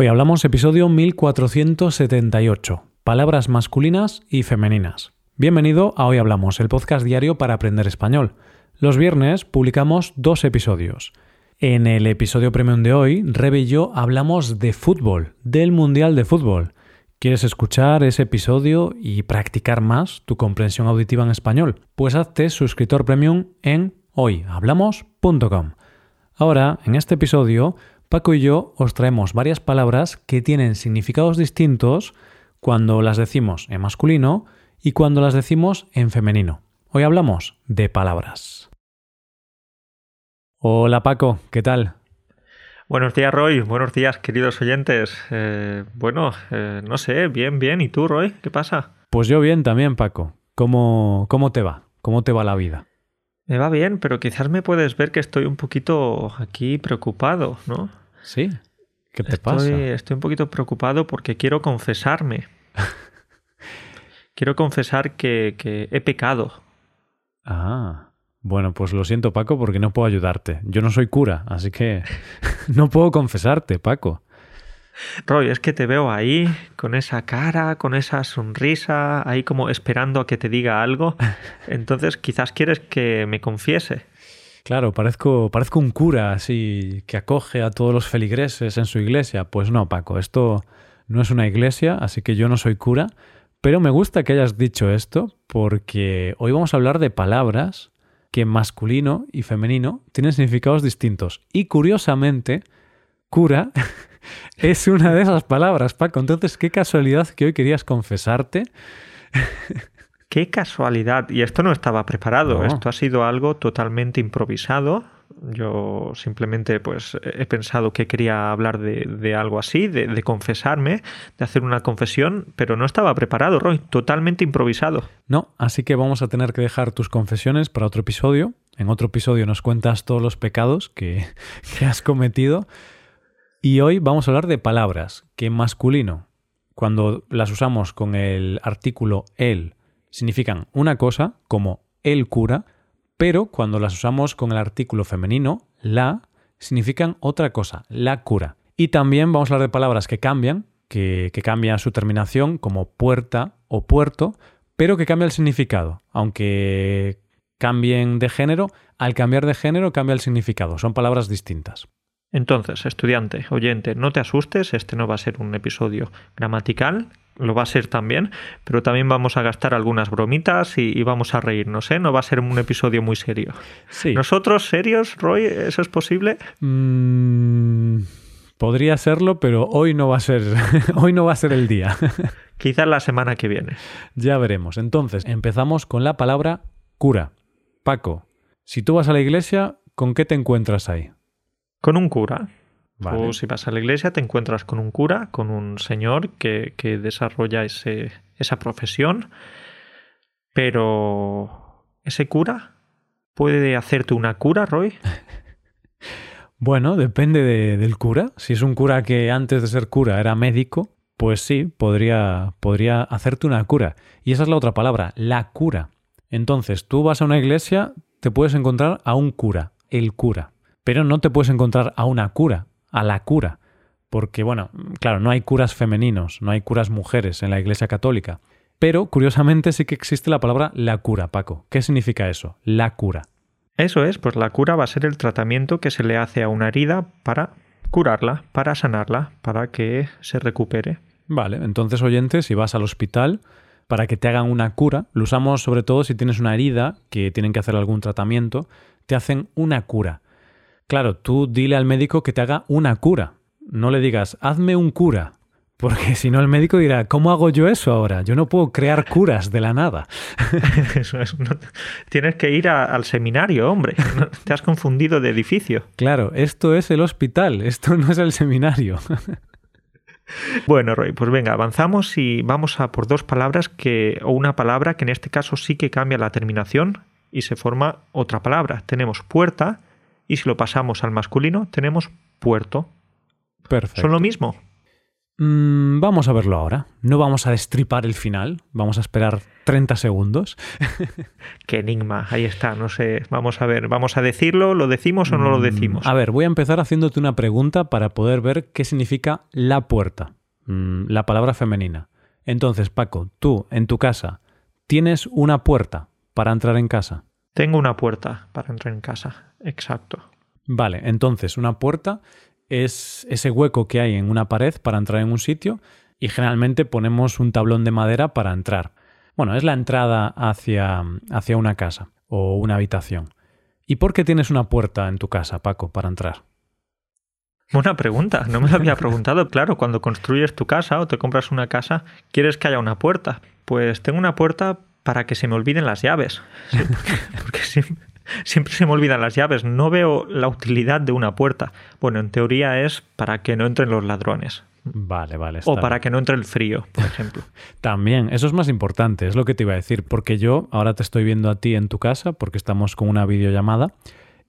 Hoy hablamos episodio 1478, palabras masculinas y femeninas. Bienvenido a Hoy Hablamos, el podcast diario para aprender español. Los viernes publicamos dos episodios. En el episodio premium de hoy, Rebe y yo hablamos de fútbol, del Mundial de Fútbol. ¿Quieres escuchar ese episodio y practicar más tu comprensión auditiva en español? Pues hazte suscriptor premium en hoyhablamos.com. Ahora, en este episodio, Paco y yo os traemos varias palabras que tienen significados distintos cuando las decimos en masculino y cuando las decimos en femenino. Hoy hablamos de palabras. Hola Paco, ¿qué tal? Buenos días Roy, buenos días queridos oyentes. Eh, bueno, eh, no sé, bien, bien. ¿Y tú Roy? ¿Qué pasa? Pues yo bien también Paco. ¿Cómo, cómo te va? ¿Cómo te va la vida? Me va bien, pero quizás me puedes ver que estoy un poquito aquí preocupado, ¿no? Sí. ¿Qué te estoy, pasa? Estoy un poquito preocupado porque quiero confesarme. quiero confesar que, que he pecado. Ah. Bueno, pues lo siento Paco porque no puedo ayudarte. Yo no soy cura, así que no puedo confesarte, Paco. Roy, es que te veo ahí, con esa cara, con esa sonrisa, ahí como esperando a que te diga algo. Entonces quizás quieres que me confiese. Claro, parezco, parezco un cura así que acoge a todos los feligreses en su iglesia. Pues no, Paco, esto no es una iglesia, así que yo no soy cura. Pero me gusta que hayas dicho esto porque hoy vamos a hablar de palabras que masculino y femenino tienen significados distintos. Y curiosamente, cura es una de esas palabras, Paco. Entonces, qué casualidad que hoy querías confesarte. Qué casualidad. Y esto no estaba preparado. No. Esto ha sido algo totalmente improvisado. Yo simplemente pues he pensado que quería hablar de, de algo así, de, de, confesarme, de hacer una confesión, pero no estaba preparado, Roy. Totalmente improvisado. No, así que vamos a tener que dejar tus confesiones para otro episodio. En otro episodio nos cuentas todos los pecados que, que has cometido. Y hoy vamos a hablar de palabras que en masculino, cuando las usamos con el artículo el, significan una cosa, como el cura, pero cuando las usamos con el artículo femenino, la, significan otra cosa, la cura. Y también vamos a hablar de palabras que cambian, que, cambian su terminación, como puerta o puerto, pero que cambia el significado. Aunque cambien de género, al cambiar de género cambia el significado. Son palabras distintas. Entonces, estudiante, oyente, no te asustes, este no va a ser un episodio gramatical, lo va a ser también, pero también vamos a gastar algunas bromitas y, y vamos a reírnos, ¿eh? No va a ser un episodio muy serio. Sí. ¿Nosotros serios, Roy? ¿Eso es posible? Mm, podría serlo, pero hoy no va a ser, hoy no va a ser el día. Quizás la semana que viene. Ya veremos. Entonces, empezamos con la palabra cura. Paco, si tú vas a la iglesia, ¿con qué te encuentras ahí? Con un cura. Vale. Tú si vas a la iglesia te encuentras con un cura, con un señor que, que desarrolla ese, esa profesión, pero ¿ese cura puede hacerte una cura, Roy? Bueno, depende de, del cura. Si es un cura que antes de ser cura era médico, pues sí, podría, podría hacerte una cura. Y esa es la otra palabra, la cura. Entonces, tú vas a una iglesia, te puedes encontrar a un cura, el cura. Pero no te puedes encontrar a una cura, a la cura. Porque, bueno, claro, no hay curas femeninos, no hay curas mujeres en la Iglesia Católica. Pero, curiosamente, sí que existe la palabra la cura, Paco. ¿Qué significa eso? La cura. Eso es, pues la cura va a ser el tratamiento que se le hace a una herida para curarla, para sanarla, para que se recupere. Vale, entonces, oyente, si vas al hospital para que te hagan una cura, lo usamos sobre todo si tienes una herida que tienen que hacer algún tratamiento, te hacen una cura. Claro, tú dile al médico que te haga una cura. No le digas, hazme un cura. Porque si no, el médico dirá, ¿cómo hago yo eso ahora? Yo no puedo crear curas de la nada. Eso es, no, tienes que ir a, al seminario, hombre. Te has confundido de edificio. Claro, esto es el hospital, esto no es el seminario. Bueno, Roy, pues venga, avanzamos y vamos a por dos palabras que, o una palabra que en este caso sí que cambia la terminación y se forma otra palabra. Tenemos puerta y si lo pasamos al masculino tenemos puerto. Perfecto. ¿Son lo mismo? Mm, vamos a verlo ahora. No vamos a destripar el final. Vamos a esperar 30 segundos. Qué enigma. Ahí está. No sé. Vamos a ver. ¿Vamos a decirlo? ¿Lo decimos o no lo Mm, decimos? A ver, voy a empezar haciéndote una pregunta para poder ver qué significa la puerta. Mm, la palabra femenina. Entonces, Paco, tú en tu casa tienes una puerta para entrar en casa. Tengo una puerta para entrar en casa. Exacto. Vale, entonces una puerta es ese hueco que hay en una pared para entrar en un sitio y generalmente ponemos un tablón de madera para entrar. Bueno, es la entrada hacia, hacia una casa o una habitación. ¿Y por qué tienes una puerta en tu casa, Paco, para entrar? Buena pregunta. No me lo había preguntado. Claro, cuando construyes tu casa o te compras una casa, quieres que haya una puerta. Pues tengo una puerta para que se me olviden las llaves. Sí, porque, porque siempre, siempre se me olvidan las llaves. No veo la utilidad de una puerta. Bueno, en teoría es para que no entren los ladrones. Vale, vale. O para bien. que no entre el frío, por ejemplo. También, eso es más importante, es lo que te iba a decir, porque yo ahora te estoy viendo a ti en tu casa, porque estamos con una videollamada,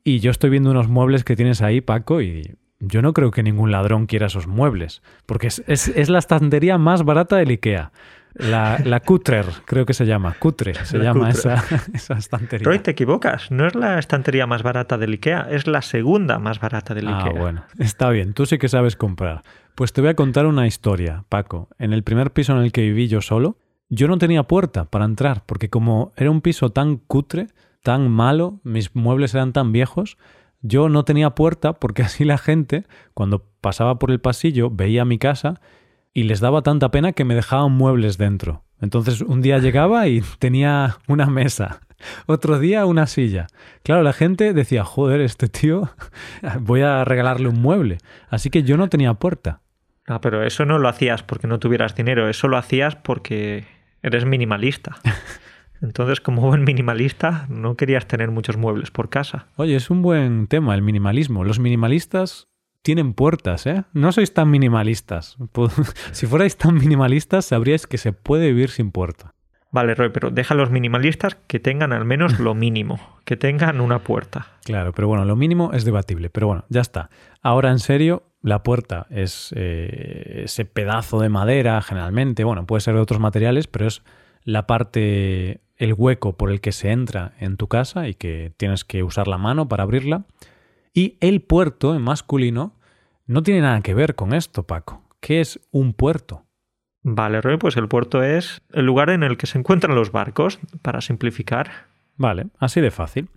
y yo estoy viendo unos muebles que tienes ahí, Paco, y yo no creo que ningún ladrón quiera esos muebles, porque es, es- es la estantería más barata del IKEA. La, la Cutrer, creo que se llama. Cutre se La llama Cutre. esa, esa estantería. Roy, te equivocas. No es la estantería más barata del IKEA, es la segunda más barata del Ah, IKEA. bueno, está bien, tú sí que sabes comprar. Pues te voy a contar una historia, Paco. En el primer piso en el que viví yo solo, yo no tenía puerta para entrar, porque como era un piso tan cutre, tan malo, mis muebles eran tan viejos, yo no tenía puerta porque así la gente, cuando pasaba por el pasillo, veía mi casa y les daba tanta pena que me dejaban muebles dentro. Entonces un día llegaba y tenía una mesa, otro día una silla. Claro, la gente decía, joder, este tío, voy a regalarle un mueble. Así que yo no tenía puerta. Ah, pero eso no lo hacías porque no tuvieras dinero, eso lo hacías porque eres minimalista. Entonces, como buen minimalista, no querías tener muchos muebles por casa. Oye, es un buen tema el minimalismo. Los minimalistas tienen puertas, ¿eh? No sois tan minimalistas. Si fuerais tan minimalistas, sabríais que se puede vivir sin puerta. Vale, Roy, pero deja a los minimalistas que tengan al menos lo mínimo, que tengan una puerta. Claro, pero bueno, lo mínimo es debatible. Pero bueno, ya está. Ahora en serio, la puerta es eh, ese pedazo de madera, generalmente. Bueno, puede ser de otros materiales, pero es la parte, el hueco por el que se entra en tu casa y que tienes que usar la mano para abrirla. Y el puerto en masculino no tiene nada que ver con esto, Paco. ¿Qué es un puerto? Vale, Roy, pues el puerto es el lugar en el que se encuentran los barcos, para simplificar. Vale, así de fácil.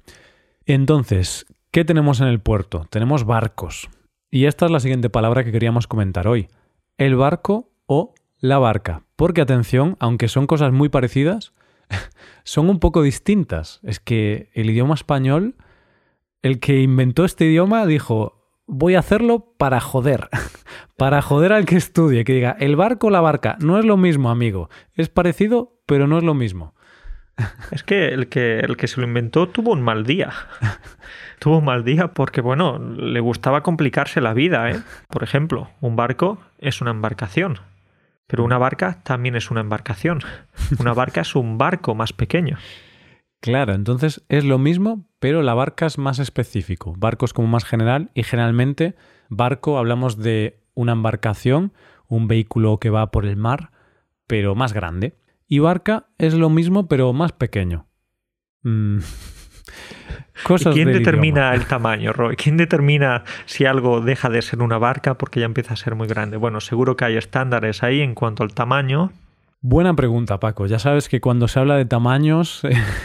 Entonces, ¿qué tenemos en el puerto? Tenemos barcos. Y esta es la siguiente palabra que queríamos comentar hoy. El barco o la barca. Porque atención, aunque son cosas muy parecidas, son un poco distintas. Es que el idioma español, el que inventó este idioma dijo, voy a hacerlo para joder. Para joder al que estudie, que diga, el barco o la barca, no es lo mismo, amigo. Es parecido, pero no es lo mismo. Es que el que, el que se lo inventó tuvo un mal día. tuvo un mal día porque, bueno, le gustaba complicarse la vida, ¿eh? Por ejemplo, un barco es una embarcación, pero una barca también es una embarcación. Una barca es un barco más pequeño. Claro, entonces es lo mismo, pero la barca es más específico. Barco es como más general y generalmente barco hablamos de una embarcación, un vehículo que va por el mar, pero más grande. Y barca es lo mismo, pero más pequeño. Mm. ¿Y quién determina idioma. el tamaño, Roy? ¿Quién determina si algo deja de ser una barca porque ya empieza a ser muy grande? Bueno, seguro que hay estándares ahí en cuanto al tamaño. Buena pregunta, Paco. Ya sabes que cuando se habla de tamaños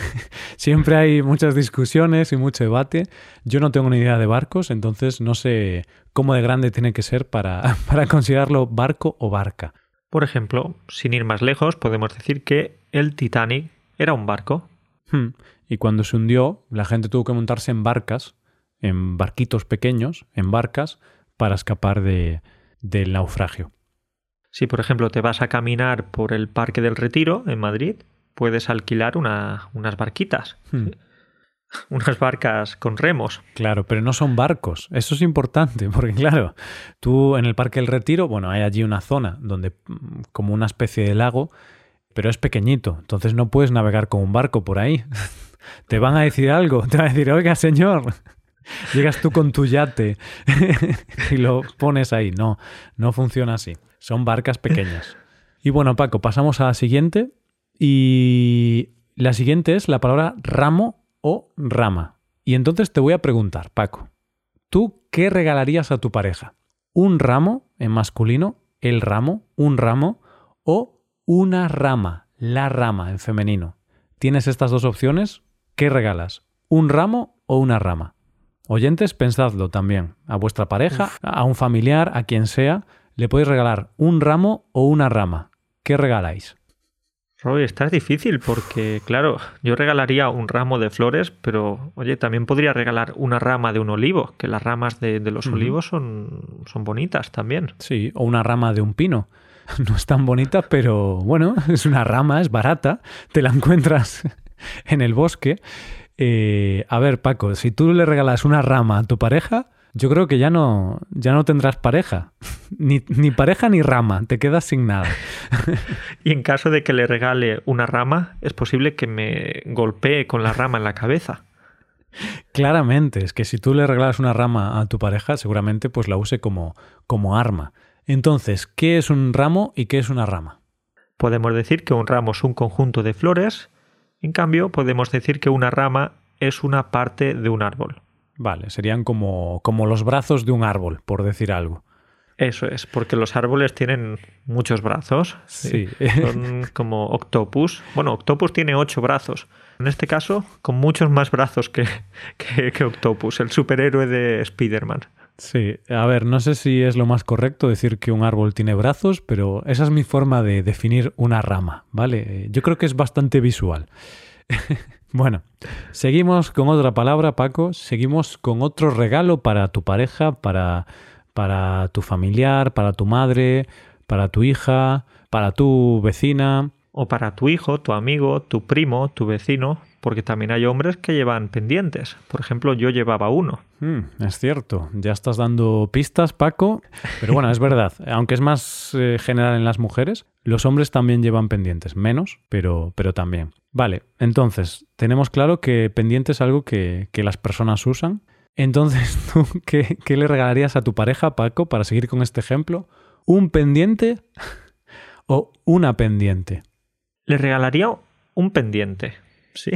siempre hay muchas discusiones y mucho debate. Yo no tengo ni idea de barcos, entonces no sé cómo de grande tiene que ser para, para considerarlo barco o barca. Por ejemplo, sin ir más lejos, podemos decir que el Titanic era un barco. Hmm. Y cuando se hundió, la gente tuvo que montarse en barcas, en barquitos pequeños, en barcas, para escapar de, del naufragio. Si, por ejemplo, te vas a caminar por el Parque del Retiro en Madrid, puedes alquilar una- unas barquitas, Hmm. unas barcas con remos. Claro, pero no son barcos. Eso es importante, porque claro, tú en el Parque del Retiro, bueno, hay allí una zona donde mm, como una especie de lago, pero es pequeñito, entonces no puedes navegar con un barco por ahí. Te van a decir algo, te van a decir, oiga, señor. Llegas tú con tu yate y lo pones ahí. No, no funciona así. Son barcas pequeñas. Y bueno, Paco, pasamos a la siguiente. Y la siguiente es la palabra ramo o rama. Y entonces te voy a preguntar, Paco, ¿tú qué regalarías a tu pareja? ¿Un ramo en masculino, el ramo, un ramo, o una rama, la rama en femenino? Tienes estas dos opciones. ¿Qué regalas? ¿Un ramo o una rama? Oyentes, pensadlo también. A vuestra pareja, a un familiar, a quien sea, le podéis regalar un ramo o una rama. ¿Qué regaláis? Roy, está difícil porque, claro, yo regalaría un ramo de flores, pero, oye, también podría regalar una rama de un olivo, que las ramas de, los olivos son, son bonitas también. Sí, o una rama de un pino. No es tan bonita, pero bueno, es una rama, es barata, te la encuentras en el bosque. Eh, a ver, Paco, si tú le regalas una rama a tu pareja, yo creo que ya no, ya no tendrás pareja. Ni, ni pareja ni rama, te quedas sin nada. y en caso de que le regale una rama, es posible que me golpee con la rama en la cabeza. Claramente, es que si tú le regalas una rama a tu pareja, seguramente pues la use como, como arma. Entonces, ¿qué es un ramo y qué es una rama? Podemos decir que un ramo es un conjunto de flores, en cambio podemos decir que una rama es una parte de un árbol. Vale, serían como, como los brazos de un árbol, por decir algo. Eso es, porque los árboles tienen muchos brazos. Sí. Son como octopus. Bueno, octopus tiene ocho brazos. En este caso, con muchos más brazos que, que, octopus, el superhéroe de Spider-Man. Sí, a ver, no sé si es lo más correcto decir que un árbol tiene brazos, pero esa es mi forma de definir una rama, ¿vale? Yo creo que es bastante visual. Bueno, seguimos con otra palabra, Paco. Seguimos con otro regalo para tu pareja, para, para tu familiar, para tu madre, para tu hija, para tu vecina. O para tu hijo, tu amigo, tu primo, tu vecino, porque también hay hombres que llevan pendientes. Por ejemplo, yo llevaba uno. Mm, es cierto, ya estás dando pistas, Paco. Pero bueno, es verdad, aunque es más eh, general en las mujeres, los hombres también llevan pendientes, menos, pero, pero también. Vale, entonces, tenemos claro que pendiente es algo que, las personas usan. Entonces, ¿tú qué, qué, le regalarías a tu pareja, Paco, para seguir con este ejemplo? ¿Un pendiente o una pendiente? Le regalaría un pendiente, sí.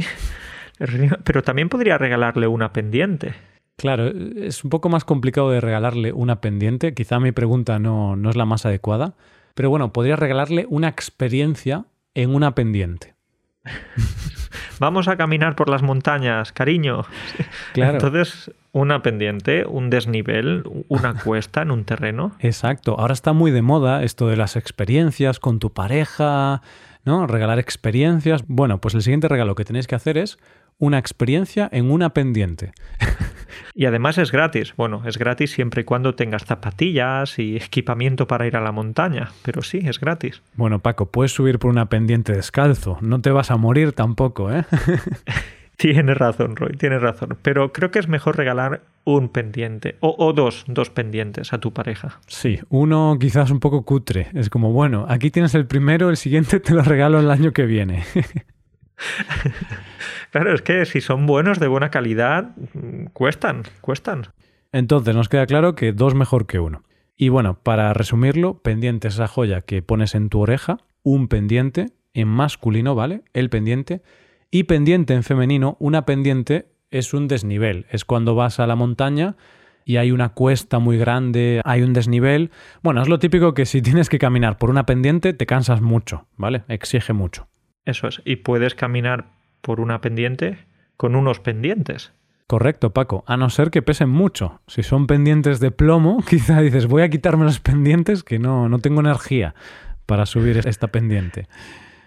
Pero también podría regalarle una pendiente. Claro, es un poco más complicado de regalarle una pendiente. Quizá mi pregunta no, no es la más adecuada. Pero bueno, podría regalarle una experiencia en una pendiente. Vamos a caminar por las montañas, cariño. Claro. Entonces, una pendiente, un desnivel, una cuesta en un terreno. Exacto. Ahora está muy de moda esto de las experiencias con tu pareja, ¿no? Regalar experiencias. Bueno, pues el siguiente regalo que tenéis que hacer es una experiencia en una pendiente. Y además es gratis. Bueno, es gratis siempre y cuando tengas zapatillas y equipamiento para ir a la montaña. Pero sí, es gratis. Bueno, Paco, puedes subir por una pendiente descalzo. No te vas a morir tampoco, ¿eh? tienes razón, Roy, tienes razón. Pero creo que es mejor regalar un pendiente o, o, dos, dos pendientes a tu pareja. Sí, uno quizás un poco cutre. Es como, bueno, aquí tienes el primero, el siguiente te lo regalo el año que viene. claro, es que si son buenos, de buena calidad, cuestan, cuestan. Entonces nos queda claro que dos mejor que uno. Y bueno, para resumirlo, pendiente es esa joya que pones en tu oreja, un pendiente en masculino, ¿vale? El pendiente. Y pendiente en femenino, una pendiente es un desnivel. Es cuando vas a la montaña y hay una cuesta muy grande, hay un desnivel. Bueno, es lo típico que si tienes que caminar por una pendiente te cansas mucho, ¿vale? Exige mucho. Eso es. Y puedes caminar por una pendiente con unos pendientes. Correcto, Paco. A no ser que pesen mucho. Si son pendientes de plomo, quizá dices, voy a quitarme los pendientes que no, no tengo energía para subir esta pendiente.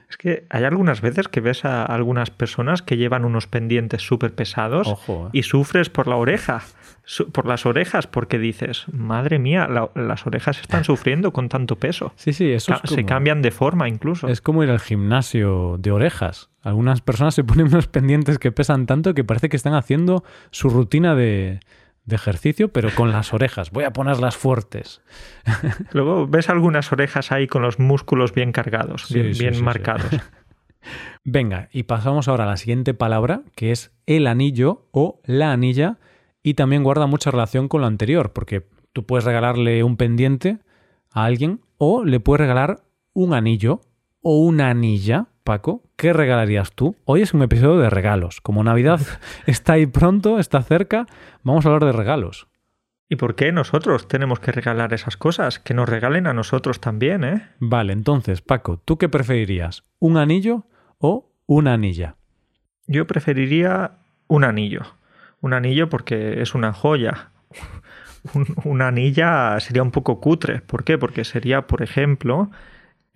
Es que hay algunas veces que ves a algunas personas que llevan unos pendientes súper pesados Ojo, y sufres por la oreja, por las orejas, porque dices, madre mía, las orejas están sufriendo con tanto peso. Sí, sí, eso es Se cambian de forma incluso. Es como ir al gimnasio de orejas. Algunas personas se ponen unos pendientes que pesan tanto que parece que están haciendo su rutina de, de ejercicio, pero con las orejas. Voy a ponerlas fuertes. Luego ves algunas orejas ahí con los músculos bien cargados, bien, marcados. Venga, y pasamos ahora a la siguiente palabra, que es el anillo o la anilla. y también guarda mucha relación con lo anterior, porque tú puedes regalarle un pendiente a alguien o le puedes regalar un anillo o una anilla, Paco. ¿Qué regalarías tú? Hoy es un episodio de regalos. Como Navidad está ahí pronto, está cerca, vamos a hablar de regalos. ¿Y por qué nosotros tenemos que regalar esas cosas? Que nos regalen a nosotros también, ¿eh? Vale, entonces, Paco, ¿tú qué preferirías? ¿Un anillo o una anilla? Yo preferiría un anillo. Un anillo porque es una joya. una anilla sería un poco cutre. ¿Por qué? Porque sería, por ejemplo,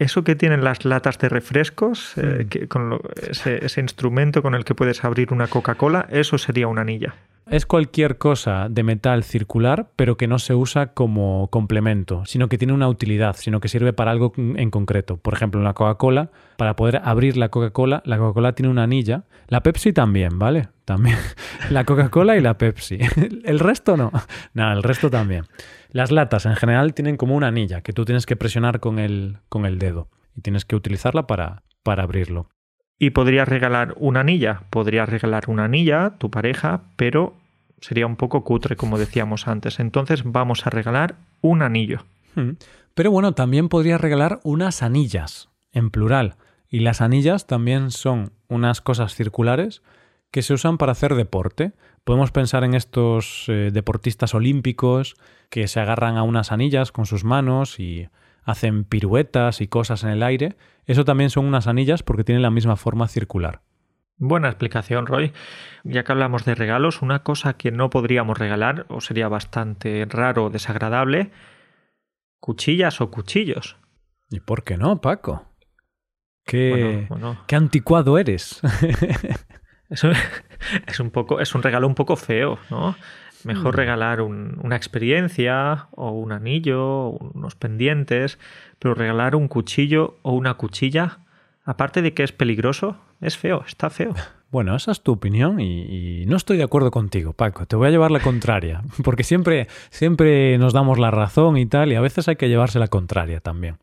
eso que tienen las latas de refrescos, eh, mm. con ese, ese instrumento con el que puedes abrir una Coca-Cola, eso sería una anilla. Es cualquier cosa de metal circular, pero que no se usa como complemento, sino que tiene una utilidad, sino que sirve para algo en concreto. Por ejemplo, en la Coca-Cola, para poder abrir la Coca-Cola, la Coca-Cola tiene una anilla. La Pepsi también, ¿vale? También. La Coca-Cola y la Pepsi. El resto no. Nada, el resto también. Las latas en general tienen como una anilla que tú tienes que presionar con el, con el dedo y tienes que utilizarla para, para abrirlo. Y podrías regalar una anilla, podrías regalar una anilla a tu pareja, pero sería un poco cutre, como decíamos antes. Entonces vamos a regalar un anillo. Hmm. Pero bueno, también podrías regalar unas anillas, en plural. Y las anillas también son unas cosas circulares que se usan para hacer deporte. Podemos pensar en estos eh, deportistas olímpicos que se agarran a unas anillas con sus manos y hacen piruetas y cosas en el aire. Eso también son unas anillas porque tienen la misma forma circular. Buena explicación, Roy. Ya que hablamos de regalos, una cosa que no podríamos regalar, o sería bastante raro o desagradable, cuchillas o cuchillos. ¿Y por qué no, Paco? Qué, qué anticuado eres. Eso es un poco, es un regalo un poco feo, ¿no? Mejor mm. regalar una experiencia o un anillo, unos pendientes, pero regalar un cuchillo o una cuchilla, aparte de que es peligroso, es feo, está feo. Bueno, esa es tu opinión y, no estoy de acuerdo contigo, Paco. Te voy a llevar la contraria, porque siempre, siempre nos damos la razón y tal, y a veces hay que llevarse la contraria también.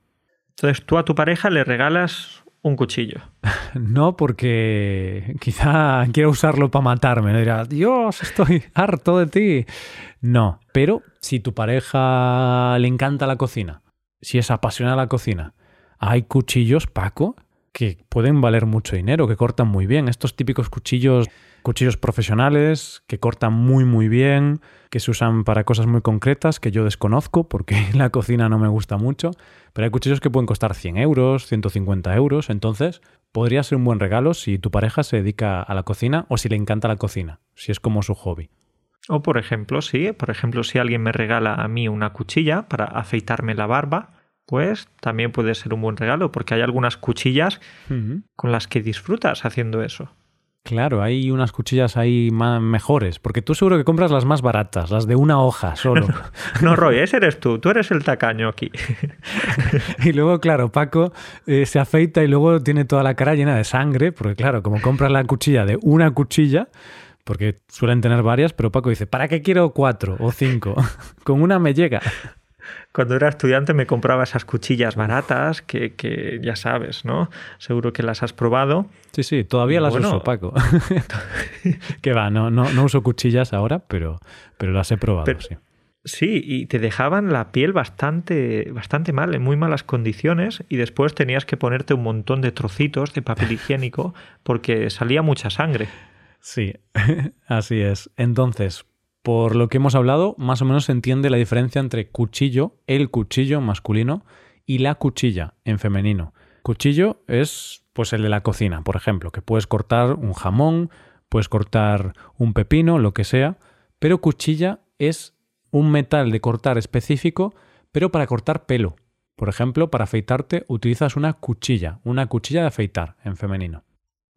Entonces tú a tu pareja le regalas un cuchillo. No, porque quizá quiera usarlo para matarme. ¿no? Dirá, Dios, estoy harto de ti. No, pero si tu pareja le encanta la cocina, si es apasionada la cocina, hay cuchillos, Paco, que pueden valer mucho dinero, que cortan muy bien. Estos típicos cuchillos, cuchillos profesionales, que cortan muy muy bien, que se usan para cosas muy concretas que yo desconozco porque la cocina no me gusta mucho, pero hay cuchillos que pueden costar 100 euros, 150 euros, entonces podría ser un buen regalo si tu pareja se dedica a la cocina o si le encanta la cocina, si es como su hobby. O por ejemplo, sí, por ejemplo, si alguien me regala a mí una cuchilla para afeitarme la barba, pues también puede ser un buen regalo, porque hay algunas cuchillas con las que disfrutas haciendo eso. Claro, hay unas cuchillas ahí más mejores, porque tú seguro que compras las más baratas, las de una hoja solo. no, Roy, ese eres tú, tú eres el tacaño aquí. y luego, claro, Paco eh, se afeita y luego tiene toda la cara llena de sangre, porque claro, como compras la cuchilla de una cuchilla, porque suelen tener varias, pero Paco dice, ¿para qué quiero cuatro o cinco? Con una me llega cuando era estudiante me compraba esas cuchillas baratas que, ya sabes, ¿no? Seguro que las has probado. Sí, sí, todavía las uso, Paco. que va, no, no, no, uso cuchillas ahora, pero, pero las he probado, sí. Sí, y te dejaban la piel bastante, bastante mal, en muy malas condiciones, y después tenías que ponerte un montón de trocitos de papel higiénico porque salía mucha sangre. Sí, así es. Entonces, por lo que hemos hablado, más o menos se entiende la diferencia entre cuchillo, el cuchillo masculino, y la cuchilla en femenino. Cuchillo es pues el de la cocina, por ejemplo, que puedes cortar un jamón, puedes cortar un pepino, lo que sea, pero cuchilla es un metal de cortar específico, pero para cortar pelo. Por ejemplo, para afeitarte utilizas una cuchilla, una cuchilla de afeitar en femenino.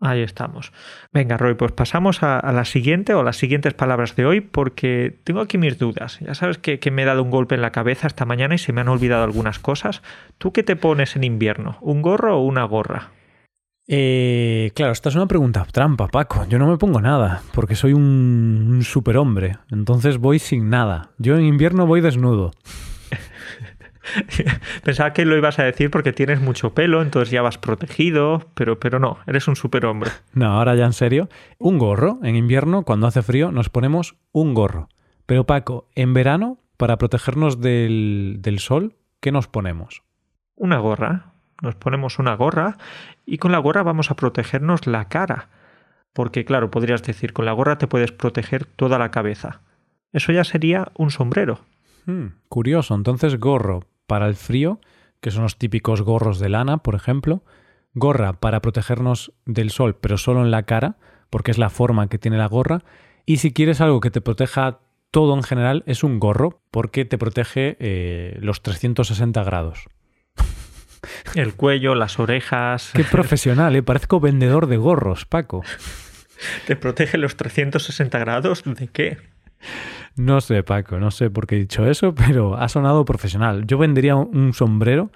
Ahí estamos. Venga, Roy, pues pasamos a, la siguiente o las siguientes palabras de hoy porque tengo aquí mis dudas. Ya sabes que, me he dado un golpe en la cabeza esta mañana y se me han olvidado algunas cosas. ¿Tú qué te pones en invierno? ¿Un gorro o una gorra? Eh, claro, esta es una pregunta trampa, Paco. Yo no me pongo nada porque soy un, un superhombre. Entonces voy sin nada. Yo en invierno voy desnudo. Pensaba que lo ibas a decir porque tienes mucho pelo, entonces ya vas protegido, pero, pero no, eres un superhombre. No, ahora ya en serio. Un gorro. En invierno, cuando hace frío, nos ponemos un gorro. Pero Paco, en verano, para protegernos del, del sol, ¿qué nos ponemos? Una gorra. Nos ponemos una gorra y con la gorra vamos a protegernos la cara. Porque claro, podrías decir, con la gorra te puedes proteger toda la cabeza. Eso ya sería un sombrero. Hmm, curioso, entonces gorro para el frío, que son los típicos gorros de lana, por ejemplo. Gorra para protegernos del sol, pero solo en la cara, porque es la forma que tiene la gorra. Y si quieres algo que te proteja todo en general, es un gorro, porque te protege eh, los 360 grados. El cuello, las orejas. Qué profesional, ¿eh? Parezco vendedor de gorros, Paco. ¿Te protege los 360 grados? ¿De qué? No sé, Paco, no sé por qué he dicho eso, pero ha sonado profesional. Yo vendería un sombrero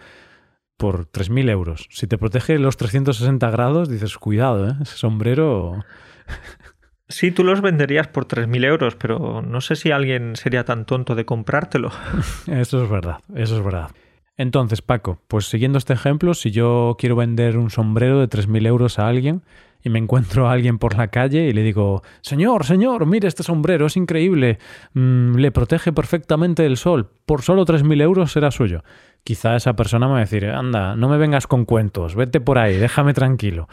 por 3.000 euros. Si te protege los 360 grados, dices, cuidado, ¿eh? ese sombrero... Sí, tú los venderías por 3.000 euros, pero no sé si alguien sería tan tonto de comprártelo. Eso es verdad, eso es verdad. Entonces, Paco, pues siguiendo este ejemplo, si yo quiero vender un sombrero de 3.000 euros a alguien y me encuentro a alguien por la calle y le digo, Señor, señor, mire este sombrero, es increíble, mm, le protege perfectamente del sol, por solo 3.000 euros será suyo. Quizá esa persona me va a decir, anda, no me vengas con cuentos, vete por ahí, déjame tranquilo.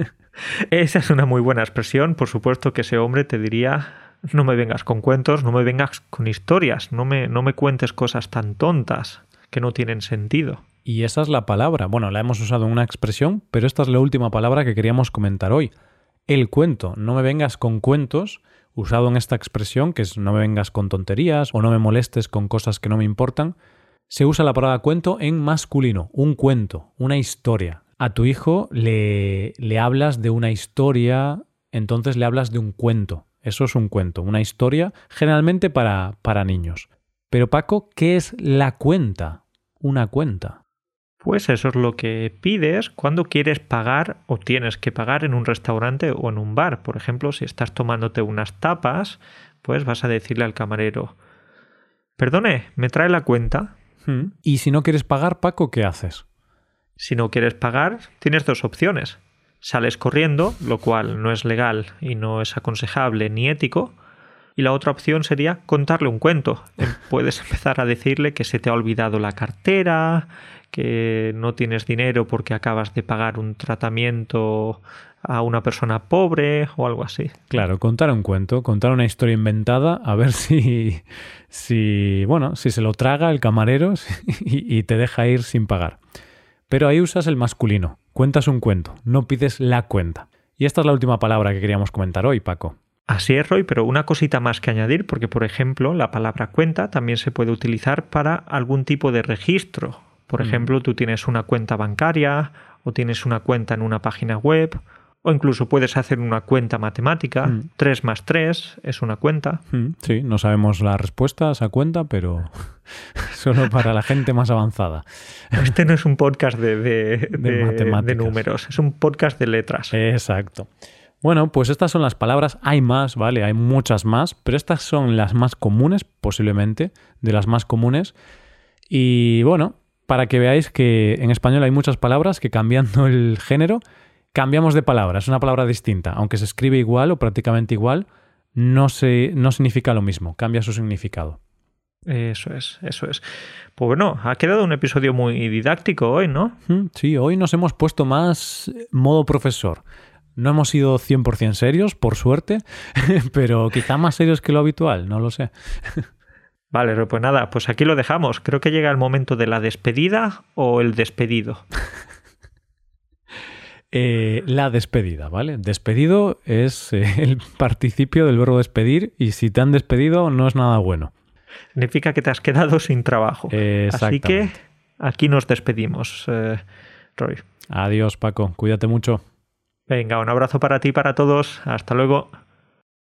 Esa es una muy buena expresión, por supuesto que ese hombre te diría, no me vengas con cuentos, no me vengas con historias, no me, no me cuentes cosas tan tontas que no tienen sentido. Y esa es la palabra. Bueno, la hemos usado en una expresión, pero esta es la última palabra que queríamos comentar hoy. El cuento. No me vengas con cuentos, usado en esta expresión, que es no me vengas con tonterías o no me molestes con cosas que no me importan. Se usa la palabra cuento en masculino, un cuento, una historia. A tu hijo le, le hablas de una historia, entonces le hablas de un cuento. Eso es un cuento, una historia generalmente para, para niños. Pero Paco, ¿qué es la cuenta? Una cuenta. Pues eso es lo que pides cuando quieres pagar o tienes que pagar en un restaurante o en un bar. Por ejemplo, si estás tomándote unas tapas, pues vas a decirle al camarero, perdone, ¿me trae la cuenta? Hmm. Y si no quieres pagar, Paco, ¿qué haces? Si no quieres pagar, tienes dos opciones. Sales corriendo, lo cual no es legal y no es aconsejable ni ético, y la otra opción sería contarle un cuento. Em, puedes empezar a decirle que se te ha olvidado la cartera, que no tienes dinero porque acabas de pagar un tratamiento a una persona pobre o algo así. Claro, contar un cuento, contar una historia inventada, a ver si, si bueno, si se lo traga el camarero y, y te deja ir sin pagar. Pero ahí usas el masculino, cuentas un cuento, no pides la cuenta. Y esta es la última palabra que queríamos comentar hoy, Paco. Así es, Roy, pero una cosita más que añadir, porque por ejemplo la palabra cuenta también se puede utilizar para algún tipo de registro. Por mm. ejemplo, tú tienes una cuenta bancaria o tienes una cuenta en una página web o incluso puedes hacer una cuenta matemática. 3 mm. más 3 es una cuenta. Mm, sí, no sabemos la respuesta a esa cuenta, pero solo para la gente más avanzada. Este no es un podcast de, de números, es un podcast de letras. Exacto. Bueno, pues estas son las palabras. Hay más, ¿vale? Hay muchas más, pero estas son las más comunes, posiblemente, de las más comunes. Y bueno, para que veáis que en español hay muchas palabras que cambiando el género, cambiamos de palabra. Es una palabra distinta. Aunque se escribe igual o prácticamente igual, no, se, no significa lo mismo, cambia su significado. Eso es, eso es. Pues bueno, ha quedado un episodio muy didáctico hoy, ¿no? Sí, hoy nos hemos puesto más modo profesor. No hemos sido 100% serios, por suerte, pero quizá más serios que lo habitual, no lo sé. Vale, pues nada, pues aquí lo dejamos. Creo que llega el momento de la despedida o el despedido. Eh, la despedida, ¿vale? Despedido es eh, el participio del verbo despedir y si te han despedido no es nada bueno. Significa que te has quedado sin trabajo. Así que aquí nos despedimos, eh, Roy. Adiós, Paco. Cuídate mucho. Venga, un abrazo para ti y para todos. Hasta luego.